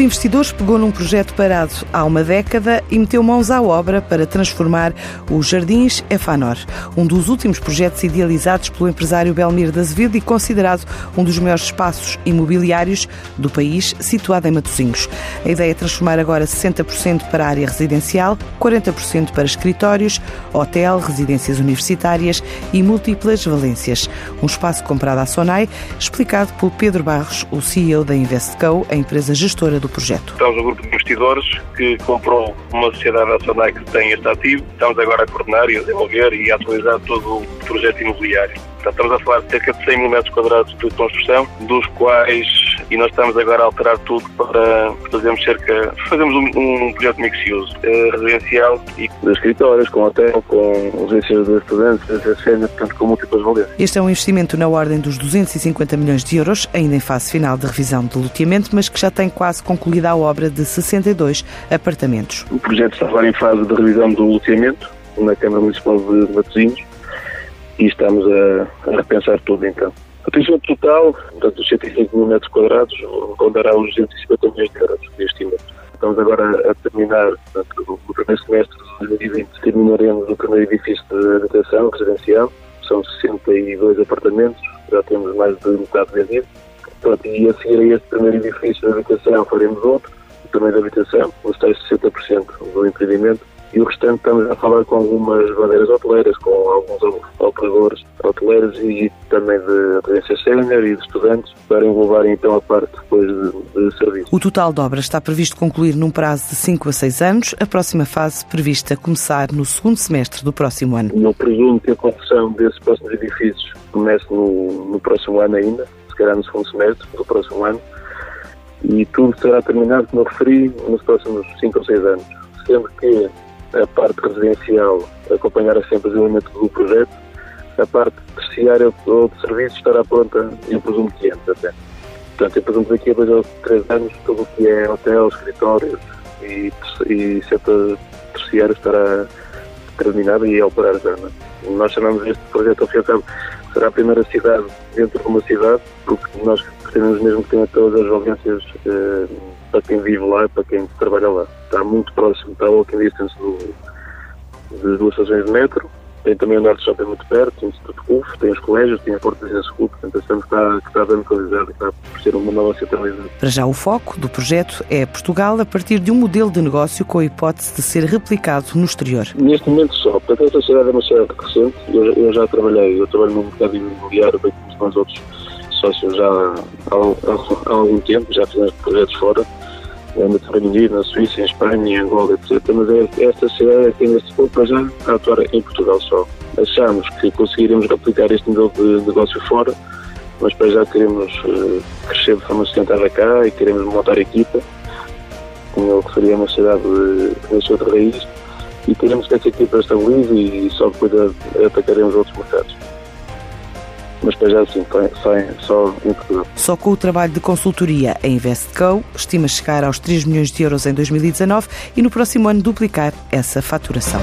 de investidores pegou num projeto parado há uma década e meteu mãos à obra para transformar os Jardins Efanor, um dos últimos projetos idealizados pelo empresário Belmir de Azevedo e considerado um dos maiores espaços imobiliários do país, situado em Matosinhos. A ideia é transformar agora 60% para a área residencial, 40% para escritórios, hotel, residências universitárias e múltiplas valências. Um espaço comprado à Sonai, explicado por Pedro Barros, o CEO da Investco, a empresa gestora do projeto. Estamos um grupo de investidores que comprou uma sociedade nacional que tem este ativo. Estamos agora a coordenar e a desenvolver e a atualizar todo o projeto imobiliário. Estamos a falar de cerca de 100 mil metros quadrados de construção, dos quais, e nós estamos agora a alterar tudo para fazermos cerca, fazemos um, um projeto mixioso, uh, residencial e de escritórios, com hotel, com residências de estudantes, residências portanto, com múltiplas valências. Este é um investimento na ordem dos 250 milhões de euros, ainda em fase final de revisão de loteamento, mas que já tem quase concluída a obra de 62 apartamentos. O projeto está agora em fase de revisão do loteamento na Câmara Municipal de Matosinhos e estamos a, a repensar tudo então. A tensão total, portanto, os 105 mil metros quadrados, rondará os 250 milhões de euros de investimento. Estamos agora a terminar portanto, o primeiro semestre de 2020, terminaremos o primeiro edifício de habitação residencial, são 62 apartamentos, já temos mais de metade vendido. Portanto, e a seguir a este primeiro edifício de habitação faremos outro, também de habitação, os tais 60% do empreendimento, e o restante estamos a falar com algumas bandeiras hoteleiras, com alguns operadores hoteleiros e também de residência sénior e de estudantes, para englobar então a parte depois de, de serviço. O total de obras está previsto concluir num prazo de 5 a 6 anos, a próxima fase prevista começar no segundo semestre do próximo ano. Eu presumo que a construção desses próximos edifícios comece no, no próximo ano ainda, se calhar no segundo semestre do próximo ano, e tudo será terminado, como eu referi, nos próximos 5 ou 6 anos. Sendo que a parte residencial acompanhará sempre o desenvolvimento do projeto, a parte terciária ou de serviços estará pronta, eu presumo que antes até. Portanto, eu presumo que daqui a dois ou três anos tudo o que é hotel, escritórios e, e setor terciário estará terminado e a operar já. É? Nós chamamos este projeto, ao fim e ao cabo, será a primeira cidade dentro de uma cidade, porque nós pretendemos mesmo que tenha todas as valências eh, para quem vive lá para quem trabalha lá. Está muito próximo, está a walking distance do, de duas estações de metro, tem também o Norte Shopping muito perto, tem o Instituto CUF, tem os colégios, tem a Porta de School, portanto achamos que está, que está bem localizado, está por ser uma nova centralidade. Para já o foco do projeto é Portugal a partir de um modelo de negócio com a hipótese de ser replicado no exterior. Neste momento só, portanto esta cidade é uma cidade recente, eu, eu já trabalhei, eu trabalho no mercado imobiliário, bem como os outros sócios já há, há, há algum tempo, já fizemos projetos fora, no Reino Unido, na Suíça, em Espanha, em Angola, etc. Mas é, esta cidade é que neste ponto para já a atuar em Portugal só. Achamos que conseguiremos replicar este nível de negócio fora, mas para já queremos uh, crescer de forma sustentável cá e queremos montar equipa, como eu referi, é uma cidade de, de, de raiz, e queremos que essa equipa estabilize e só depois atacaremos outros mercados mas para já sim, só, só em. Só com o trabalho de consultoria, a Investco estima chegar aos 3 milhões de euros em 2019 e no próximo ano duplicar essa faturação.